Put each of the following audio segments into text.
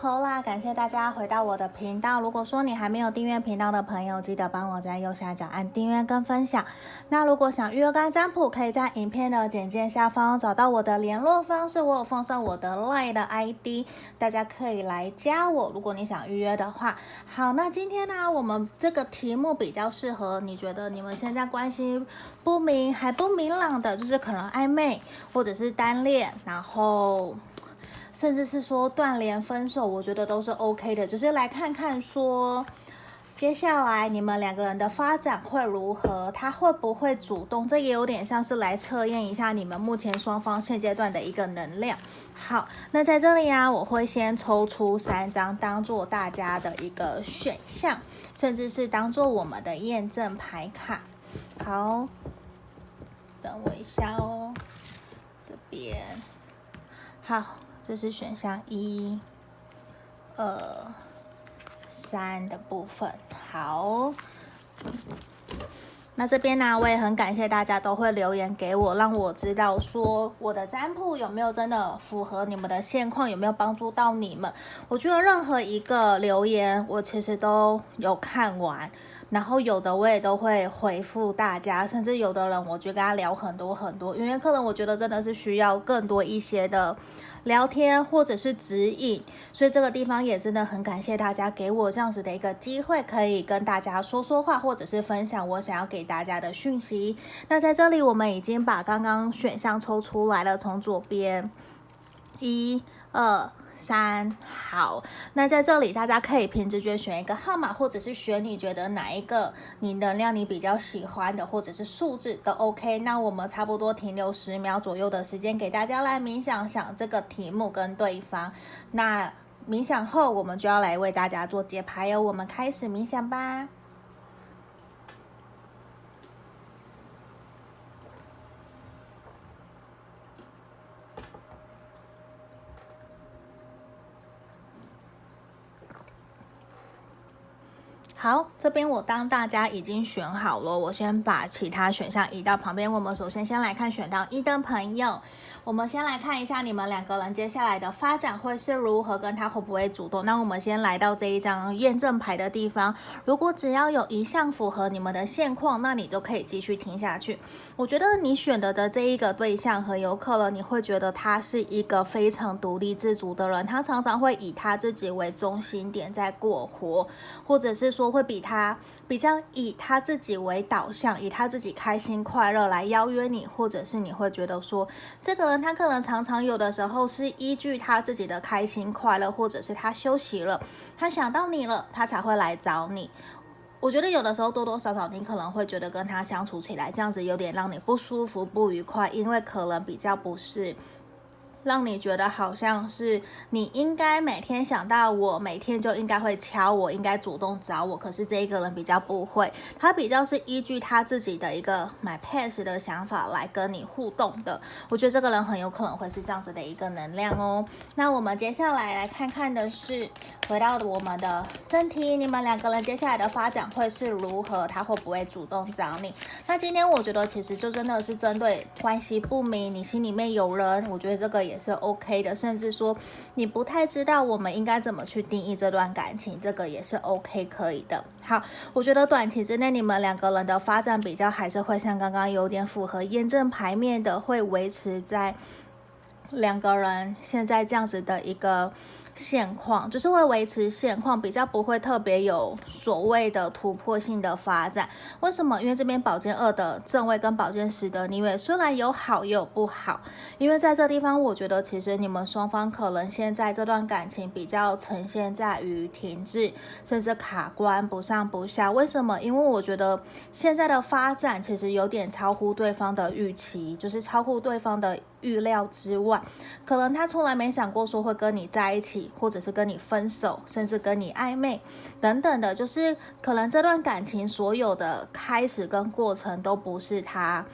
Paula，感谢大家回到我的频道。如果说你还没有订阅频道的朋友，记得帮我在右下角按订阅跟分享。那如果想预约占卜，可以在影片的简介下方找到我的联络方式，我有放上我的 LINE 的 ID，大家可以来加我。如果你想预约的话，好，那今天呢，我们这个题目比较适合你觉得你们现在关系不明还不明朗的，就是可能暧昧或者是单恋，然后。甚至是说断联分手，我觉得都是 OK 的。就是来看看说，接下来你们两个人的发展会如何，他会不会主动？这也有点像是来测验一下你们目前双方现阶段的一个能量。好，那在这里啊，我会先抽出三张，当做大家的一个选项，甚至是当做我们的验证牌卡。好，等我一下哦，这边好。这是选项一、二、三的部分。好，那这边呢，我也很感谢大家都会留言给我，让我知道说我的占卜有没有真的符合你们的现况，有没有帮助到你们。我觉得任何一个留言，我其实都有看完，然后有的我也都会回复大家，甚至有的人我就跟他聊很多很多，因为可能我觉得真的是需要更多一些的。聊天或者是指引，所以这个地方也真的很感谢大家给我这样子的一个机会，可以跟大家说说话，或者是分享我想要给大家的讯息。那在这里，我们已经把刚刚选项抽出来了，从左边，一、二。三，好，那在这里大家可以凭直觉选一个号码，或者是选你觉得哪一个你能量你比较喜欢的，或者是数字都 OK。那我们差不多停留十秒左右的时间，给大家来冥想想这个题目跟对方。那冥想后，我们就要来为大家做解牌哦。我们开始冥想吧。好，这边我当大家已经选好了，我先把其他选项移到旁边。我们首先先来看选到一的朋友。我们先来看一下你们两个人接下来的发展会是如何，跟他会不会主动。那我们先来到这一张验证牌的地方，如果只要有一项符合你们的现况，那你就可以继续听下去。我觉得你选择的这一个对象很有可能你会觉得他是一个非常独立自主的人，他常常会以他自己为中心点在过活，或者是说会比他比较以他自己为导向，以他自己开心快乐来邀约你，或者是你会觉得说这个。他可能常常有的时候是依据他自己的开心快乐，或者是他休息了，他想到你了，他才会来找你。我觉得有的时候多多少少你可能会觉得跟他相处起来这样子有点让你不舒服、不愉快，因为可能比较不是。让你觉得好像是你应该每天想到我，每天就应该会敲我，应该主动找我。可是这一个人比较不会，他比较是依据他自己的一个 my pace 的想法来跟你互动的。我觉得这个人很有可能会是这样子的一个能量哦。那我们接下来来看看的是，回到我们的正题，你们两个人接下来的发展会是如何？他会不会主动找你？那今天我觉得其实就真的是针对关系不明，你心里面有人，我觉得这个。也是 OK 的，甚至说你不太知道我们应该怎么去定义这段感情，这个也是 OK 可以的。好，我觉得短期之内你们两个人的发展比较还是会像刚刚有点符合验证牌面的，会维持在两个人现在这样子的一个。现况就是会维持现况，比较不会特别有所谓的突破性的发展。为什么？因为这边宝剑二的正位跟宝剑十的逆位虽然有好也有不好。因为在这地方，我觉得其实你们双方可能现在这段感情比较呈现在于停滞，甚至卡关不上不下。为什么？因为我觉得现在的发展其实有点超乎对方的预期，就是超乎对方的。预料之外，可能他从来没想过说会跟你在一起，或者是跟你分手，甚至跟你暧昧等等的，就是可能这段感情所有的开始跟过程都不是他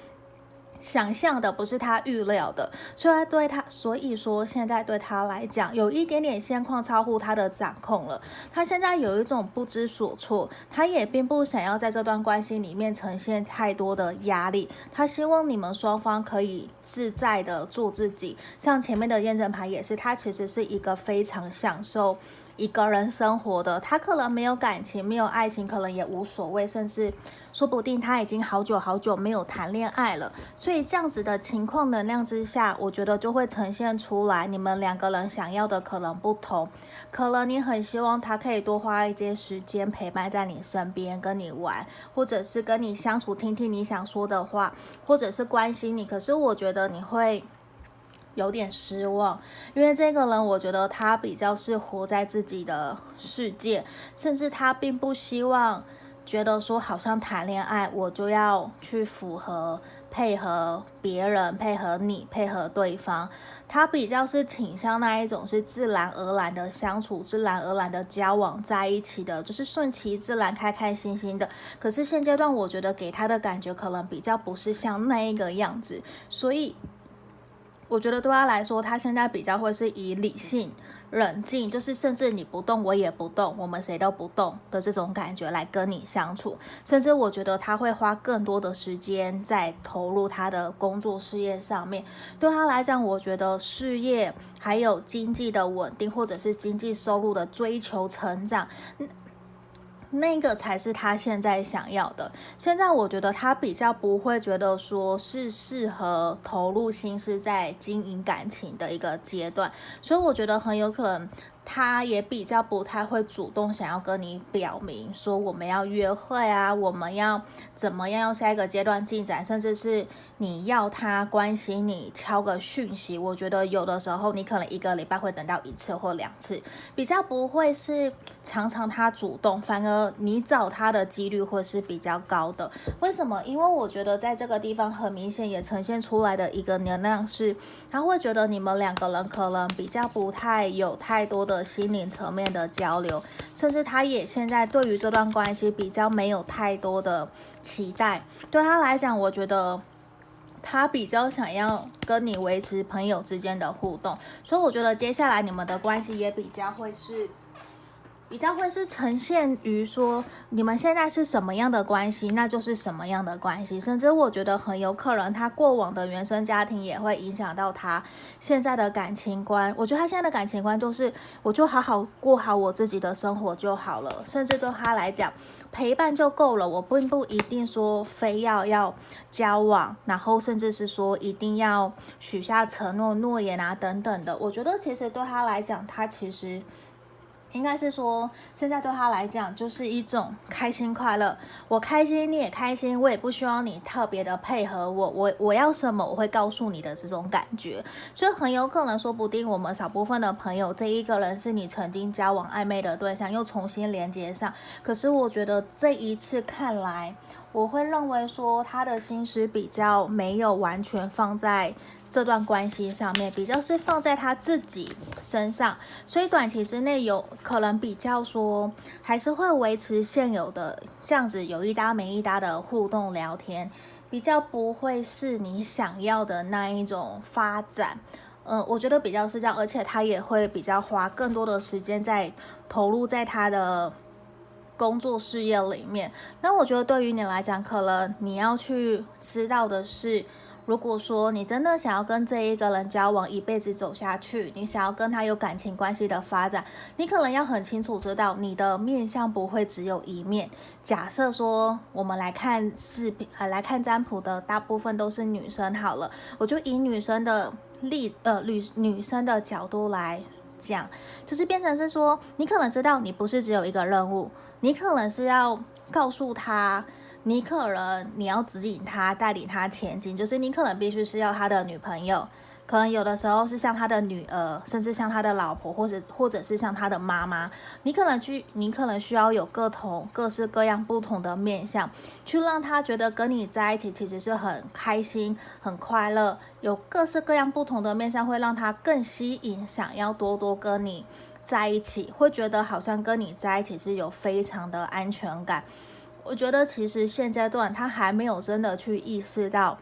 想象的不是他预料的，所以对他，所以说现在对他来讲，有一点点现况超乎他的掌控了。他现在有一种不知所措，他也并不想要在这段关系里面呈现太多的压力。他希望你们双方可以自在的做自己。像前面的验证牌也是，他其实是一个非常享受一个人生活的。他可能没有感情，没有爱情，可能也无所谓，甚至。说不定他已经好久好久没有谈恋爱了，所以这样子的情况能量之下，我觉得就会呈现出来，你们两个人想要的可能不同。可能你很希望他可以多花一些时间陪伴在你身边，跟你玩，或者是跟你相处，听听你想说的话，或者是关心你。可是我觉得你会有点失望，因为这个人，我觉得他比较是活在自己的世界，甚至他并不希望。觉得说好像谈恋爱，我就要去符合、配合别人、配合你、配合对方。他比较是倾向那一种是自然而然的相处、自然而然的交往在一起的，就是顺其自然、开开心心的。可是现阶段，我觉得给他的感觉可能比较不是像那一个样子，所以我觉得对他来说，他现在比较会是以理性。冷静，就是甚至你不动，我也不动，我们谁都不动的这种感觉来跟你相处。甚至我觉得他会花更多的时间在投入他的工作事业上面。对他来讲，我觉得事业还有经济的稳定，或者是经济收入的追求成长。那个才是他现在想要的。现在我觉得他比较不会觉得说是适合投入心思在经营感情的一个阶段，所以我觉得很有可能。他也比较不太会主动想要跟你表明说我们要约会啊，我们要怎么样，要下一个阶段进展，甚至是你要他关心你，敲个讯息。我觉得有的时候你可能一个礼拜会等到一次或两次，比较不会是常常他主动，反而你找他的几率会是比较高的。为什么？因为我觉得在这个地方很明显也呈现出来的一个能量是，他会觉得你们两个人可能比较不太有太多的。心灵层面的交流，甚至他也现在对于这段关系比较没有太多的期待。对他来讲，我觉得他比较想要跟你维持朋友之间的互动，所以我觉得接下来你们的关系也比较会是。比较会是呈现于说，你们现在是什么样的关系，那就是什么样的关系。甚至我觉得很有可能，他过往的原生家庭也会影响到他现在的感情观。我觉得他现在的感情观就是，我就好好过好我自己的生活就好了。甚至对他来讲，陪伴就够了。我并不一定说非要要交往，然后甚至是说一定要许下承诺、诺言啊等等的。我觉得其实对他来讲，他其实。应该是说，现在对他来讲就是一种开心快乐。我开心，你也开心，我也不需要你特别的配合我。我我要什么，我会告诉你的这种感觉。所以很有可能，说不定我们少部分的朋友，这一个人是你曾经交往暧昧的对象，又重新连接上。可是我觉得这一次看来，我会认为说他的心思比较没有完全放在。这段关系上面比较是放在他自己身上，所以短期之内有可能比较说还是会维持现有的这样子有一搭没一搭的互动聊天，比较不会是你想要的那一种发展。嗯，我觉得比较是这样，而且他也会比较花更多的时间在投入在他的工作事业里面。那我觉得对于你来讲，可能你要去知道的是。如果说你真的想要跟这一个人交往，一辈子走下去，你想要跟他有感情关系的发展，你可能要很清楚知道你的面相不会只有一面。假设说我们来看视频，呃，来看占卜的大部分都是女生，好了，我就以女生的例，呃，女女生的角度来讲，就是变成是说，你可能知道你不是只有一个任务，你可能是要告诉他。你可能你要指引他，带领他前进，就是你可能必须是要他的女朋友，可能有的时候是像他的女儿，甚至像他的老婆，或者或者是像他的妈妈。你可能去，你可能需要有各同各式各样不同的面相，去让他觉得跟你在一起其实是很开心、很快乐。有各式各样不同的面相，会让他更吸引，想要多多跟你在一起，会觉得好像跟你在一起是有非常的安全感。我觉得其实现阶段他还没有真的去意识到，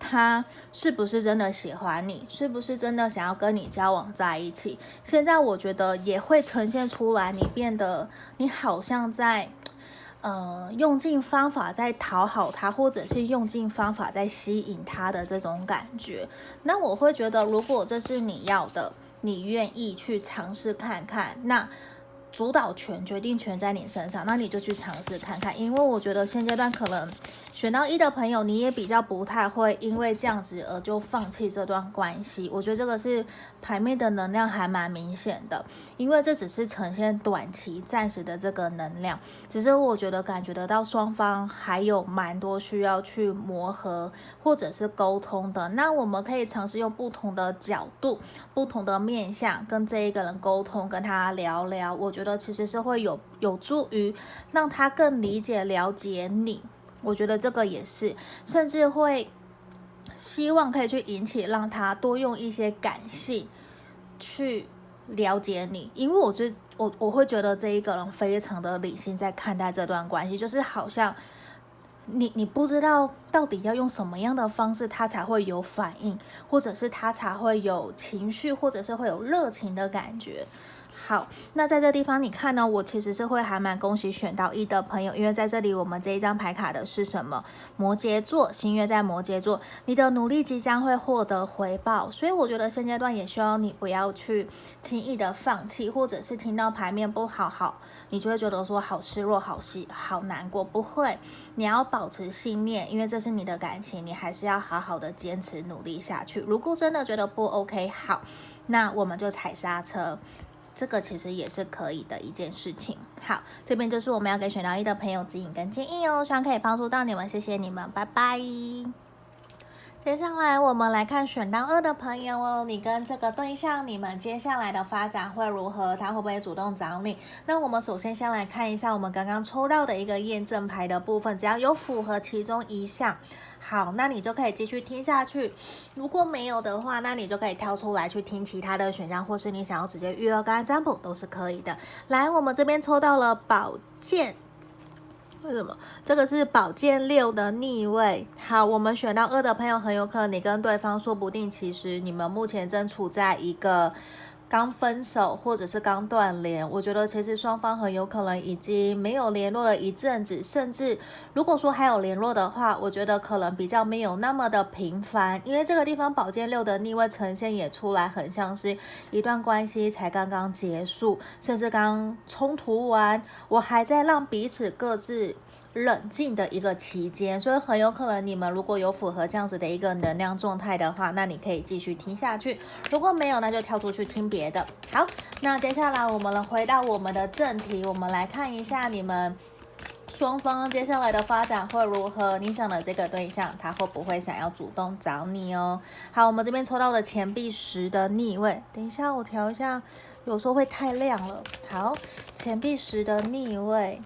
他是不是真的喜欢你，是不是真的想要跟你交往在一起。现在我觉得也会呈现出来，你变得你好像在。呃，用尽方法在讨好他，或者是用尽方法在吸引他的这种感觉，那我会觉得，如果这是你要的，你愿意去尝试看看，那主导权、决定权在你身上，那你就去尝试看看，因为我觉得现阶段可能。选到一的朋友，你也比较不太会因为这样子而就放弃这段关系。我觉得这个是牌面的能量还蛮明显的，因为这只是呈现短期、暂时的这个能量。只是我觉得感觉得到双方还有蛮多需要去磨合或者是沟通的。那我们可以尝试用不同的角度、不同的面向跟这一个人沟通，跟他聊聊。我觉觉得其实是会有有助于让他更理解、了解你。我觉得这个也是，甚至会希望可以去引起，让他多用一些感性去了解你，因为我就我我会觉得这一个人非常的理性在看待这段关系，就是好像你你不知道到底要用什么样的方式，他才会有反应，或者是他才会有情绪，或者是会有热情的感觉。好，那在这地方你看呢，我其实是会还蛮恭喜选到一的朋友，因为在这里我们这一张牌卡的是什么？摩羯座，新月在摩羯座，你的努力即将会获得回报，所以我觉得现阶段也希望你不要去轻易的放弃，或者是听到牌面不好好，你就会觉得说好失落、好细、好难过。不会，你要保持信念，因为这是你的感情，你还是要好好的坚持努力下去。如果真的觉得不 OK，好，那我们就踩刹车。这个其实也是可以的一件事情。好，这边就是我们要给选到一的朋友指引跟建议哦，希望可以帮助到你们，谢谢你们，拜拜。接下来我们来看选到二的朋友哦，你跟这个对象，你们接下来的发展会如何？他会不会主动找你？那我们首先先来看一下我们刚刚抽到的一个验证牌的部分，只要有符合其中一项。好，那你就可以继续听下去。如果没有的话，那你就可以跳出来去听其他的选项，或是你想要直接预约刚刚占卜都是可以的。来，我们这边抽到了宝剑，为什么？这个是宝剑六的逆位。好，我们选到二的朋友，很有可能你跟对方说不定，其实你们目前正处在一个。刚分手或者是刚断联，我觉得其实双方很有可能已经没有联络了一阵子，甚至如果说还有联络的话，我觉得可能比较没有那么的频繁，因为这个地方宝剑六的逆位呈现也出来，很像是一段关系才刚刚结束，甚至刚冲突完，我还在让彼此各自。冷静的一个期间，所以很有可能你们如果有符合这样子的一个能量状态的话，那你可以继续听下去；如果没有，那就跳出去听别的。好，那接下来我们来回到我们的正题，我们来看一下你们双方接下来的发展会如何。你想的这个对象，他会不会想要主动找你哦？好，我们这边抽到了钱币十的逆位，等一下我调一下，有时候会太亮了。好，钱币十的逆位。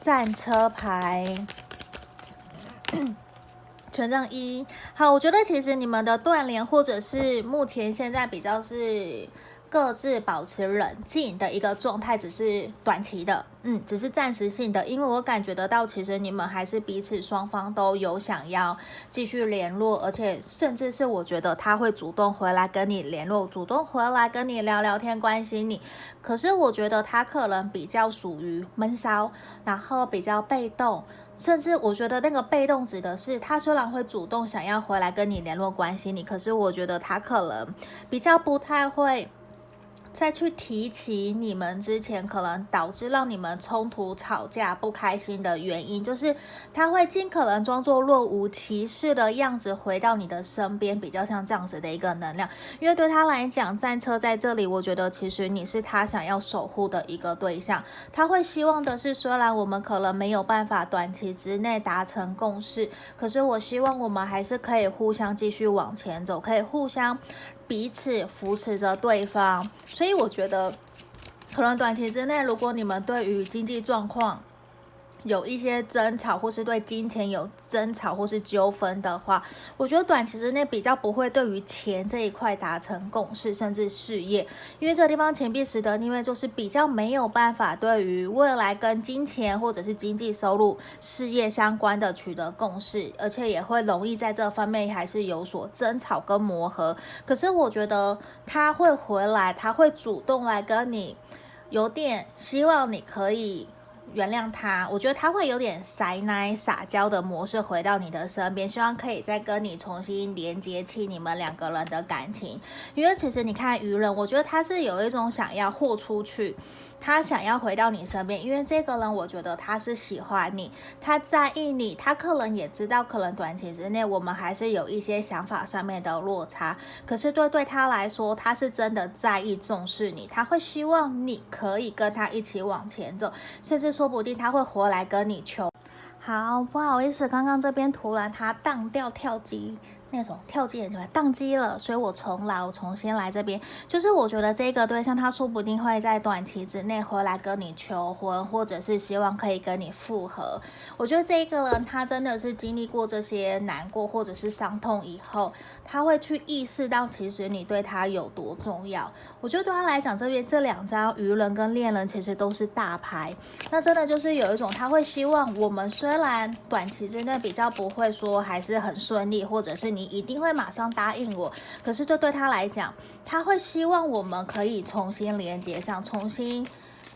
战车牌，权杖一。好，我觉得其实你们的断联，或者是目前现在比较是。各自保持冷静的一个状态，只是短期的，嗯，只是暂时性的，因为我感觉得到，其实你们还是彼此双方都有想要继续联络，而且甚至是我觉得他会主动回来跟你联络，主动回来跟你聊聊天，关心你。可是我觉得他可能比较属于闷骚，然后比较被动，甚至我觉得那个被动指的是他虽然会主动想要回来跟你联络，关心你，可是我觉得他可能比较不太会。再去提起你们之前可能导致让你们冲突、吵架、不开心的原因，就是他会尽可能装作若无其事的样子回到你的身边，比较像这样子的一个能量。因为对他来讲，战车在这里，我觉得其实你是他想要守护的一个对象。他会希望的是，虽然我们可能没有办法短期之内达成共识，可是我希望我们还是可以互相继续往前走，可以互相。彼此扶持着对方，所以我觉得，可能短期之内，如果你们对于经济状况有一些争吵，或是对金钱有争吵或是纠纷的话，我觉得短期之内比较不会对于钱这一块达成共识，甚至事业，因为这个地方钱币十的逆位就是比较没有办法对于未来跟金钱或者是经济收入、事业相关的取得共识，而且也会容易在这方面还是有所争吵跟磨合。可是我觉得他会回来，他会主动来跟你，有点希望你可以。原谅他，我觉得他会有点塞奶撒娇的模式回到你的身边，希望可以再跟你重新连接起你们两个人的感情。因为其实你看愚人，我觉得他是有一种想要豁出去。他想要回到你身边，因为这个人，我觉得他是喜欢你，他在意你，他可能也知道，可能短期之内我们还是有一些想法上面的落差，可是对对他来说，他是真的在意、重视你，他会希望你可以跟他一起往前走，甚至说不定他会回来跟你求。好，不好意思，刚刚这边突然他荡掉跳机。那种跳机的就会宕机了，所以我重来，我重新来这边。就是我觉得这个对象他说不定会在短期之内回来跟你求婚，或者是希望可以跟你复合。我觉得这一个人他真的是经历过这些难过或者是伤痛以后，他会去意识到其实你对他有多重要。我觉得对他来讲，这边这两张愚人跟恋人其实都是大牌，那真的就是有一种他会希望我们虽然短期之内比较不会说还是很顺利，或者是你。你一定会马上答应我，可是这对他来讲，他会希望我们可以重新连接上，重新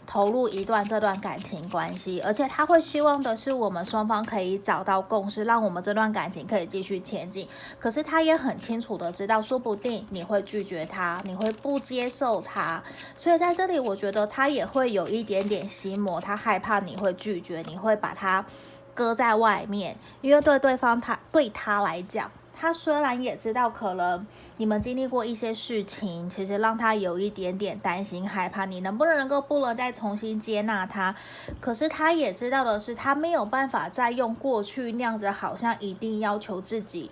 投入一段这段感情关系，而且他会希望的是我们双方可以找到共识，让我们这段感情可以继续前进。可是他也很清楚的知道，说不定你会拒绝他，你会不接受他，所以在这里，我觉得他也会有一点点心魔，他害怕你会拒绝，你会把他搁在外面，因为对对方他对他来讲。他虽然也知道可能你们经历过一些事情，其实让他有一点点担心害怕，你能不能够不能再重新接纳他？可是他也知道的是，他没有办法再用过去那样子，好像一定要求自己，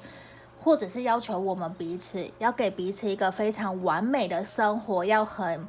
或者是要求我们彼此要给彼此一个非常完美的生活，要很。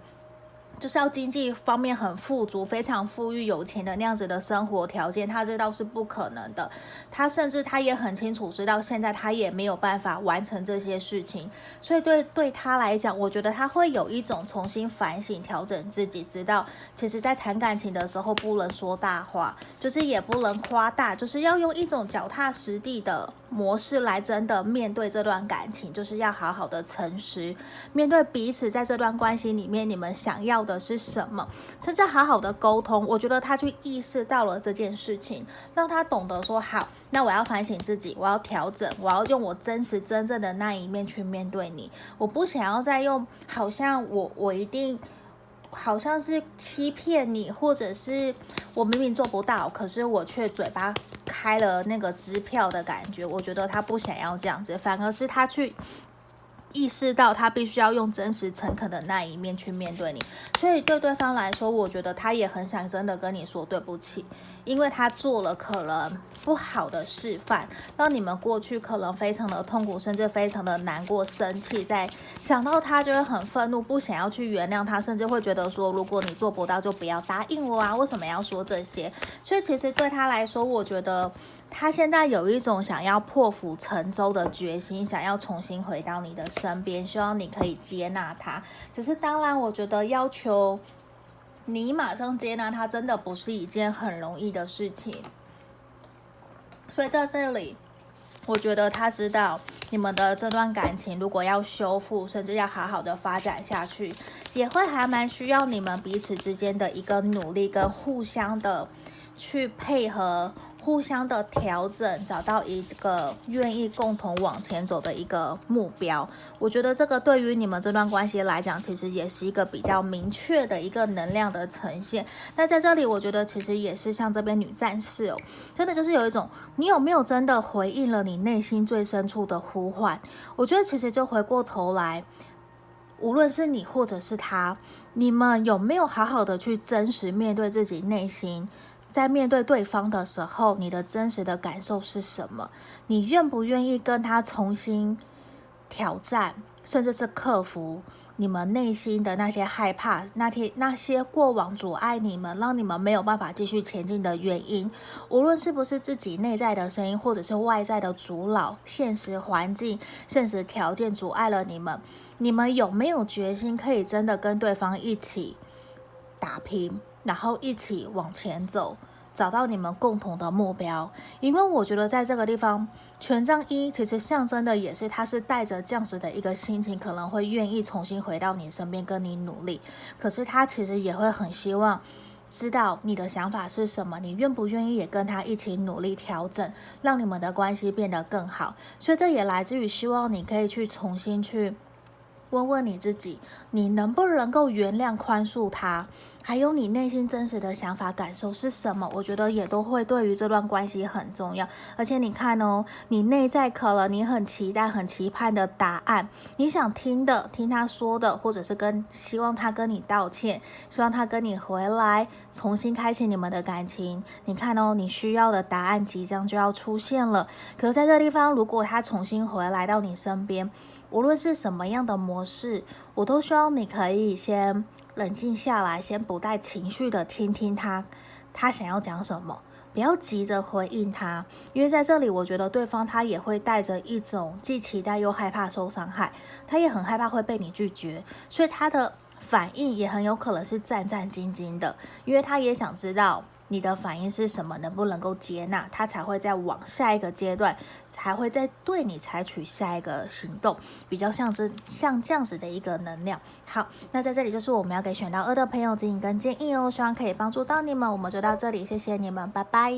就是要经济方面很富足、非常富裕、有钱的那样子的生活条件，他知道是不可能的。他甚至他也很清楚知道，现在他也没有办法完成这些事情。所以对对他来讲，我觉得他会有一种重新反省、调整自己，知道其实在谈感情的时候不能说大话，就是也不能夸大，就是要用一种脚踏实地的模式来真的面对这段感情，就是要好好的诚实面对彼此，在这段关系里面，你们想要的。的是什么？甚至好好的沟通，我觉得他去意识到了这件事情，让他懂得说好，那我要反省自己，我要调整，我要用我真实真正的那一面去面对你。我不想要再用好像我我一定好像是欺骗你，或者是我明明做不到，可是我却嘴巴开了那个支票的感觉。我觉得他不想要这样子，反而是他去。意识到他必须要用真实诚恳的那一面去面对你，所以对对方来说，我觉得他也很想真的跟你说对不起，因为他做了可能不好的示范，让你们过去可能非常的痛苦，甚至非常的难过、生气，在想到他就会很愤怒，不想要去原谅他，甚至会觉得说，如果你做不到，就不要答应我啊，为什么要说这些？所以其实对他来说，我觉得。他现在有一种想要破釜沉舟的决心，想要重新回到你的身边，希望你可以接纳他。只是当然，我觉得要求你马上接纳他，真的不是一件很容易的事情。所以在这里，我觉得他知道你们的这段感情，如果要修复，甚至要好好的发展下去，也会还蛮需要你们彼此之间的一个努力跟互相的去配合。互相的调整，找到一个愿意共同往前走的一个目标。我觉得这个对于你们这段关系来讲，其实也是一个比较明确的一个能量的呈现。那在这里，我觉得其实也是像这边女战士哦，真的就是有一种，你有没有真的回应了你内心最深处的呼唤？我觉得其实就回过头来，无论是你或者是他，你们有没有好好的去真实面对自己内心？在面对对方的时候，你的真实的感受是什么？你愿不愿意跟他重新挑战，甚至是克服你们内心的那些害怕，那天那些过往阻碍你们，让你们没有办法继续前进的原因，无论是不是自己内在的声音，或者是外在的阻挠、现实环境、现实条件阻碍了你们，你们有没有决心可以真的跟对方一起打拼，然后一起往前走？找到你们共同的目标，因为我觉得在这个地方，权杖一其实象征的也是他是带着这样子的一个心情，可能会愿意重新回到你身边跟你努力。可是他其实也会很希望知道你的想法是什么，你愿不愿意也跟他一起努力调整，让你们的关系变得更好。所以这也来自于希望你可以去重新去。问问你自己，你能不能够原谅、宽恕他？还有你内心真实的想法、感受是什么？我觉得也都会对于这段关系很重要。而且你看哦，你内在可能你很期待、很期盼的答案，你想听的、听他说的，或者是跟希望他跟你道歉，希望他跟你回来，重新开启你们的感情。你看哦，你需要的答案即将就要出现了。可是在这个地方，如果他重新回来到你身边，无论是什么样的模式，我都希望你可以先冷静下来，先不带情绪的听听他，他想要讲什么，不要急着回应他，因为在这里，我觉得对方他也会带着一种既期待又害怕受伤害，他也很害怕会被你拒绝，所以他的反应也很有可能是战战兢兢的，因为他也想知道。你的反应是什么？能不能够接纳他，才会再往下一个阶段，才会再对你采取下一个行动，比较像是像这样子的一个能量。好，那在这里就是我们要给选到二的朋友指引跟建议哦，希望可以帮助到你们。我们就到这里，谢谢你们，拜拜。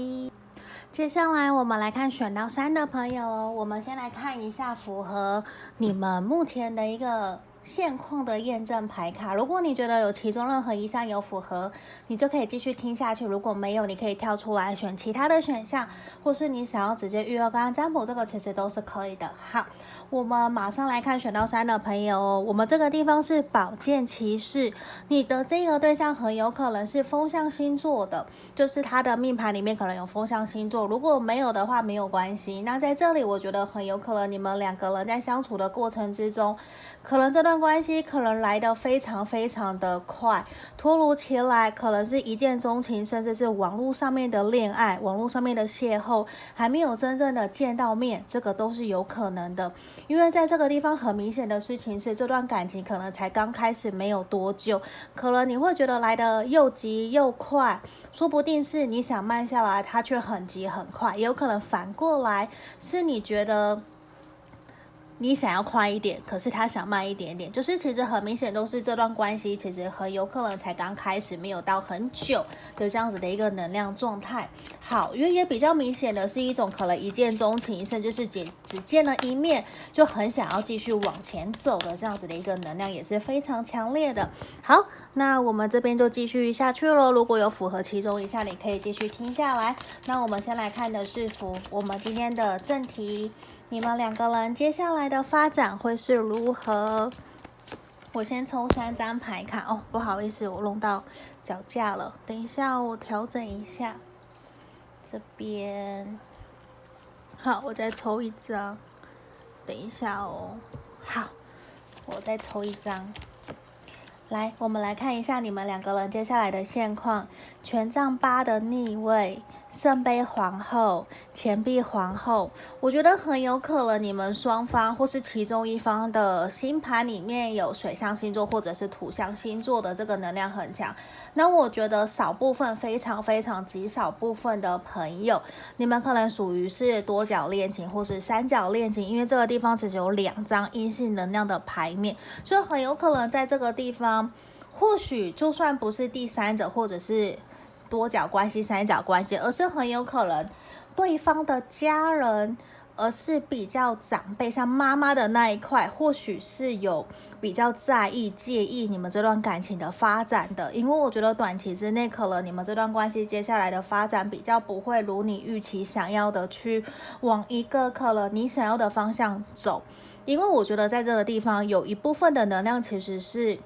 接下来我们来看选到三的朋友哦，我们先来看一下符合你们目前的一个。现况的验证牌卡，如果你觉得有其中任何一项有符合，你就可以继续听下去；如果没有，你可以跳出来选其他的选项，或是你想要直接预约刚刚占卜，这个其实都是可以的。好，我们马上来看选到三的朋友哦。我们这个地方是宝剑骑士，你的这个对象很有可能是风象星座的，就是他的命盘里面可能有风象星座。如果没有的话，没有关系。那在这里，我觉得很有可能你们两个人在相处的过程之中，可能这段关系可能来得非常非常的快，突如其来，可能是一见钟情，甚至是网络上面的恋爱，网络上面的邂逅，还没有真正的见到面，这个都是有可能的。因为在这个地方很明显的事情是，这段感情可能才刚开始没有多久，可能你会觉得来得又急又快，说不定是你想慢下来，它却很急很快，也有可能反过来是你觉得。你想要快一点，可是他想慢一点点，就是其实很明显都是这段关系其实很有可能才刚开始，没有到很久的这样子的一个能量状态。好，因为也比较明显的是一种可能一见钟情，甚至是只只见了一面就很想要继续往前走的这样子的一个能量，也是非常强烈的。好，那我们这边就继续下去喽。如果有符合其中一项，你可以继续听下来。那我们先来看的是符我们今天的正题。你们两个人接下来的发展会是如何？我先抽三张牌卡哦，不好意思，我弄到脚架了。等一下，我调整一下这边。好，我再抽一张。等一下哦，好，我再抽一张。来，我们来看一下你们两个人接下来的现况：权杖八的逆位。圣杯皇后、钱币皇后，我觉得很有可能你们双方或是其中一方的星盘里面有水象星座或者是土象星座的这个能量很强。那我觉得少部分非常非常极少部分的朋友，你们可能属于是多角恋情或是三角恋情，因为这个地方其实有两张阴性能量的牌面，所以很有可能在这个地方，或许就算不是第三者或者是。多角关系、三角关系，而是很有可能对方的家人，而是比较长辈，像妈妈的那一块，或许是有比较在意、介意你们这段感情的发展的。因为我觉得短期之内，可能你们这段关系接下来的发展比较不会如你预期想要的去往一个可能你想要的方向走。因为我觉得在这个地方有一部分的能量其实是。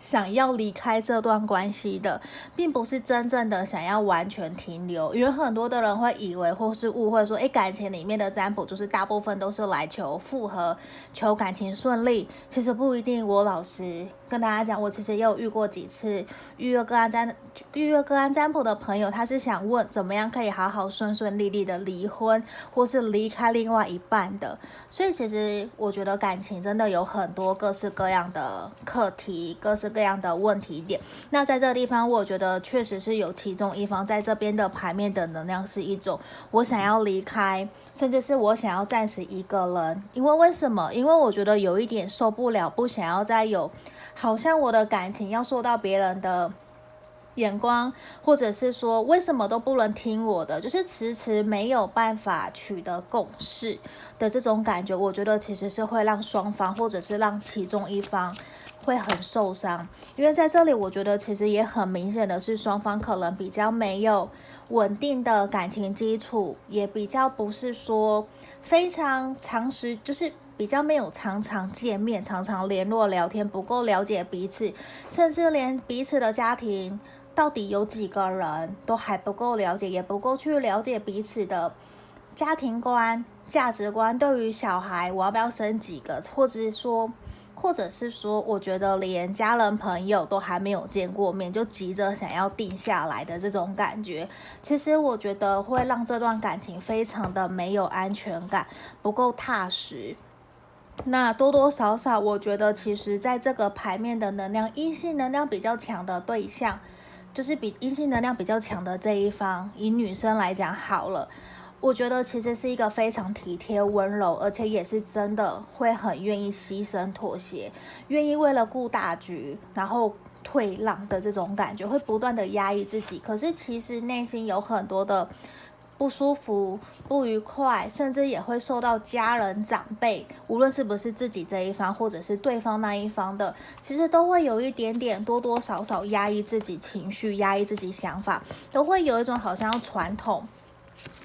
想要离开这段关系的，并不是真正的想要完全停留，因为很多的人会以为或是误会说，诶，感情里面的占卜就是大部分都是来求复合、求感情顺利，其实不一定。我老实跟大家讲，我其实也有遇过几次预约个案占预约个案占卜的朋友，他是想问怎么样可以好好顺顺利利的离婚，或是离开另外一半的。所以其实我觉得感情真的有很多各式各样的课题，各式。各样的问题点，那在这个地方，我觉得确实是有其中一方在这边的牌面的能量是一种，我想要离开，甚至是我想要暂时一个人。因为为什么？因为我觉得有一点受不了，不想要再有，好像我的感情要受到别人的眼光，或者是说为什么都不能听我的，就是迟迟没有办法取得共识的这种感觉。我觉得其实是会让双方，或者是让其中一方。会很受伤，因为在这里，我觉得其实也很明显的是，双方可能比较没有稳定的感情基础，也比较不是说非常长时，就是比较没有常常见面、常常联络聊天，不够了解彼此，甚至连彼此的家庭到底有几个人都还不够了解，也不够去了解彼此的家庭观、价值观，对于小孩我要不要生几个，或者是说。或者是说，我觉得连家人朋友都还没有见过面，就急着想要定下来的这种感觉，其实我觉得会让这段感情非常的没有安全感，不够踏实。那多多少少，我觉得其实在这个牌面的能量，阴性能量比较强的对象，就是比阴性能量比较强的这一方，以女生来讲好了。我觉得其实是一个非常体贴、温柔，而且也是真的会很愿意牺牲、妥协，愿意为了顾大局，然后退让的这种感觉，会不断的压抑自己。可是其实内心有很多的不舒服、不愉快，甚至也会受到家人、长辈，无论是不是自己这一方，或者是对方那一方的，其实都会有一点点多多少少压抑自己情绪、压抑自己想法，都会有一种好像传统。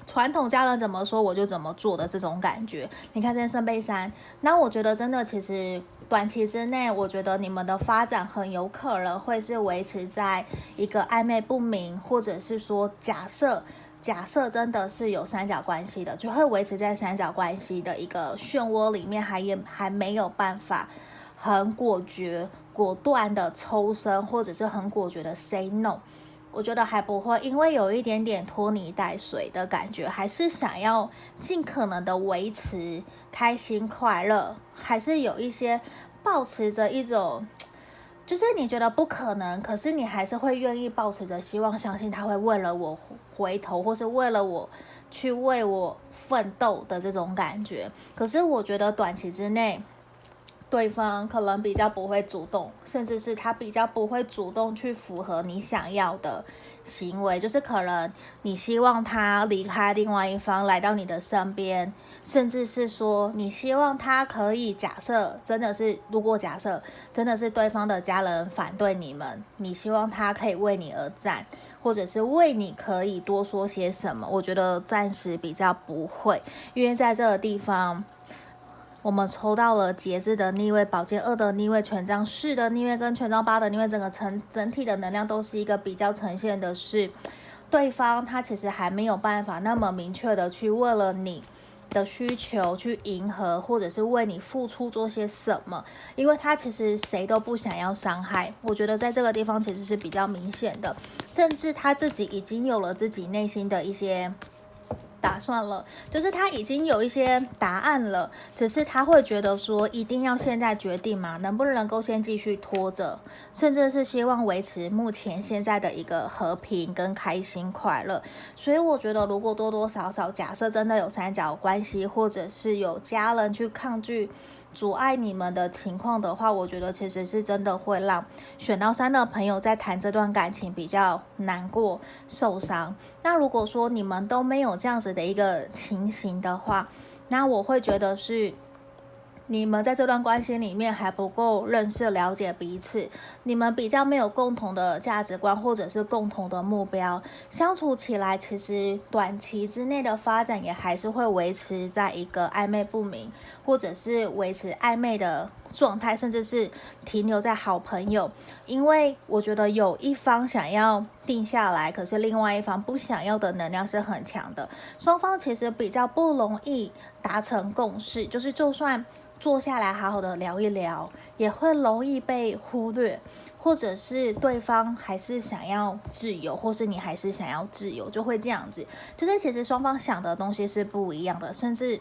传统家人怎么说我就怎么做的这种感觉，你看这圣杯三，那我觉得真的其实短期之内，我觉得你们的发展很有可能会是维持在一个暧昧不明，或者是说假设假设真的是有三角关系的，就会维持在三角关系的一个漩涡里面，还也还没有办法很果决果断的抽身，或者是很果决的 say no。我觉得还不会，因为有一点点拖泥带水的感觉，还是想要尽可能的维持开心快乐，还是有一些抱持着一种，就是你觉得不可能，可是你还是会愿意抱持着希望，相信他会为了我回头，或是为了我去为我奋斗的这种感觉。可是我觉得短期之内。对方可能比较不会主动，甚至是他比较不会主动去符合你想要的行为，就是可能你希望他离开另外一方来到你的身边，甚至是说你希望他可以假设真的是，如果假设真的是对方的家人反对你们，你希望他可以为你而战，或者是为你可以多说些什么？我觉得暂时比较不会，因为在这个地方。我们抽到了节制的逆位、宝剑二的逆位、权杖四的逆位跟权杖八的逆位，整个成整体的能量都是一个比较呈现的是，对方他其实还没有办法那么明确的去为了你的需求去迎合，或者是为你付出做些什么，因为他其实谁都不想要伤害。我觉得在这个地方其实是比较明显的，甚至他自己已经有了自己内心的一些。打算了，就是他已经有一些答案了，只是他会觉得说，一定要现在决定吗？能不能够先继续拖着，甚至是希望维持目前现在的一个和平跟开心快乐。所以我觉得，如果多多少少假设真的有三角关系，或者是有家人去抗拒。阻碍你们的情况的话，我觉得其实是真的会让选到三的朋友在谈这段感情比较难过、受伤。那如果说你们都没有这样子的一个情形的话，那我会觉得是。你们在这段关系里面还不够认识、了解彼此，你们比较没有共同的价值观或者是共同的目标，相处起来其实短期之内的发展也还是会维持在一个暧昧不明，或者是维持暧昧的状态，甚至是停留在好朋友。因为我觉得有一方想要定下来，可是另外一方不想要的能量是很强的，双方其实比较不容易达成共识，就是就算。坐下来好好的聊一聊，也会容易被忽略，或者是对方还是想要自由，或是你还是想要自由，就会这样子。就是其实双方想的东西是不一样的，甚至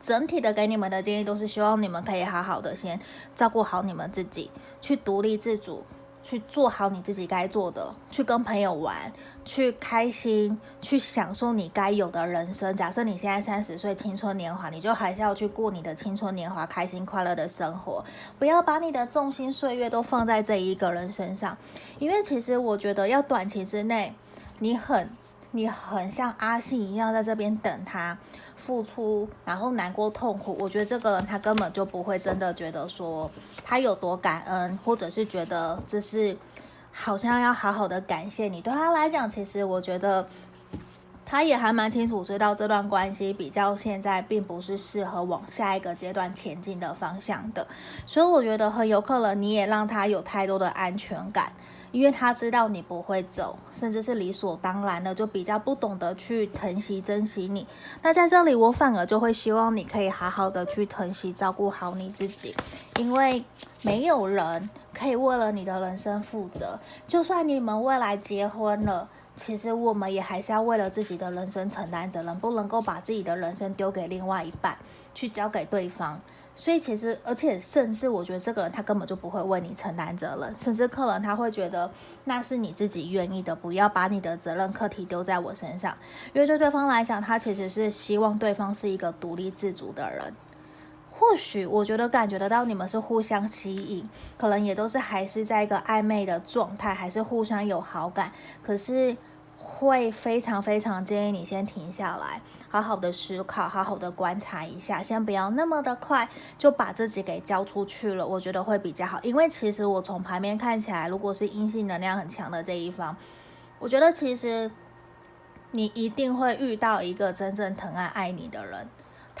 整体的给你们的建议都是希望你们可以好好的先照顾好你们自己，去独立自主。去做好你自己该做的，去跟朋友玩，去开心，去享受你该有的人生。假设你现在三十岁，青春年华，你就还是要去过你的青春年华，开心快乐的生活。不要把你的重心岁月都放在这一个人身上，因为其实我觉得要短期之内，你很，你很像阿信一样在这边等他。付出，然后难过痛苦，我觉得这个人他根本就不会真的觉得说他有多感恩，或者是觉得这是好像要好好的感谢你。对他来讲，其实我觉得他也还蛮清楚知道这段关系比较现在并不是适合往下一个阶段前进的方向的，所以我觉得很有可能你也让他有太多的安全感。因为他知道你不会走，甚至是理所当然的，就比较不懂得去疼惜、珍惜你。那在这里，我反而就会希望你可以好好的去疼惜、照顾好你自己，因为没有人可以为了你的人生负责。就算你们未来结婚了，其实我们也还是要为了自己的人生承担责任，不能够把自己的人生丢给另外一半，去交给对方。所以其实，而且甚至，我觉得这个人他根本就不会为你承担责任，甚至可能他会觉得那是你自己愿意的，不要把你的责任课题丢在我身上。因为对对方来讲，他其实是希望对方是一个独立自主的人。或许我觉得感觉得到你们是互相吸引，可能也都是还是在一个暧昧的状态，还是互相有好感，可是。会非常非常建议你先停下来，好好的思考，好好的观察一下，先不要那么的快就把自己给交出去了，我觉得会比较好。因为其实我从牌面看起来，如果是阴性能量很强的这一方，我觉得其实你一定会遇到一个真正疼爱爱你的人。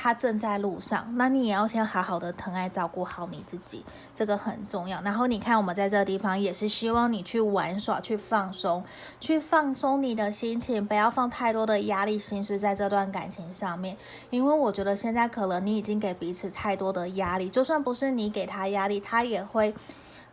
他正在路上，那你也要先好好的疼爱照顾好你自己，这个很重要。然后你看，我们在这地方也是希望你去玩耍、去放松、去放松你的心情，不要放太多的压力心思在这段感情上面。因为我觉得现在可能你已经给彼此太多的压力，就算不是你给他压力，他也会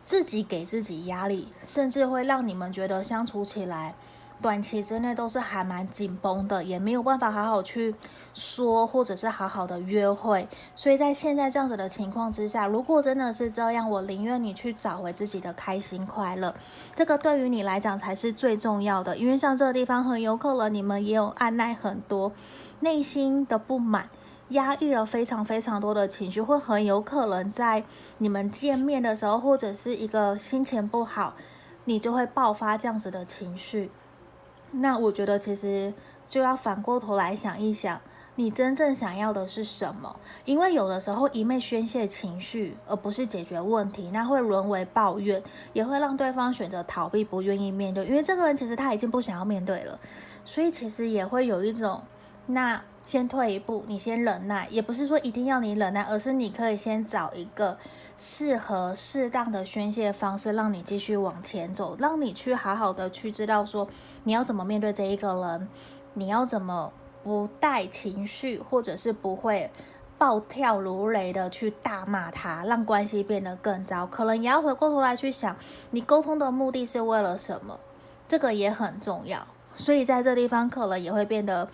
自己给自己压力，甚至会让你们觉得相处起来。短期之内都是还蛮紧绷的，也没有办法好好去说，或者是好好的约会。所以在现在这样子的情况之下，如果真的是这样，我宁愿你去找回自己的开心快乐，这个对于你来讲才是最重要的。因为像这个地方很有可能你们也有按捺很多内心的不满，压抑了非常非常多的情绪，会很有可能在你们见面的时候，或者是一个心情不好，你就会爆发这样子的情绪。那我觉得其实就要反过头来想一想，你真正想要的是什么？因为有的时候一昧宣泄情绪，而不是解决问题，那会沦为抱怨，也会让对方选择逃避，不愿意面对。因为这个人其实他已经不想要面对了，所以其实也会有一种那。先退一步，你先忍耐，也不是说一定要你忍耐，而是你可以先找一个适合、适当的宣泄方式，让你继续往前走，让你去好好的去知道说你要怎么面对这一个人，你要怎么不带情绪，或者是不会暴跳如雷的去大骂他，让关系变得更糟。可能也要回过头来去想，你沟通的目的是为了什么，这个也很重要。所以在这地方可能也会变得。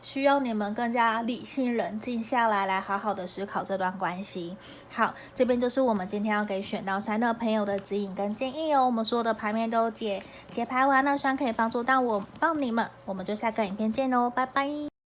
需要你们更加理性、冷静下来，来好好的思考这段关系。好，这边就是我们今天要给选到三的朋友的指引跟建议哦。我们所有的牌面都解解牌完了，希望可以帮助到我帮你们。我们就下个影片见喽，拜拜。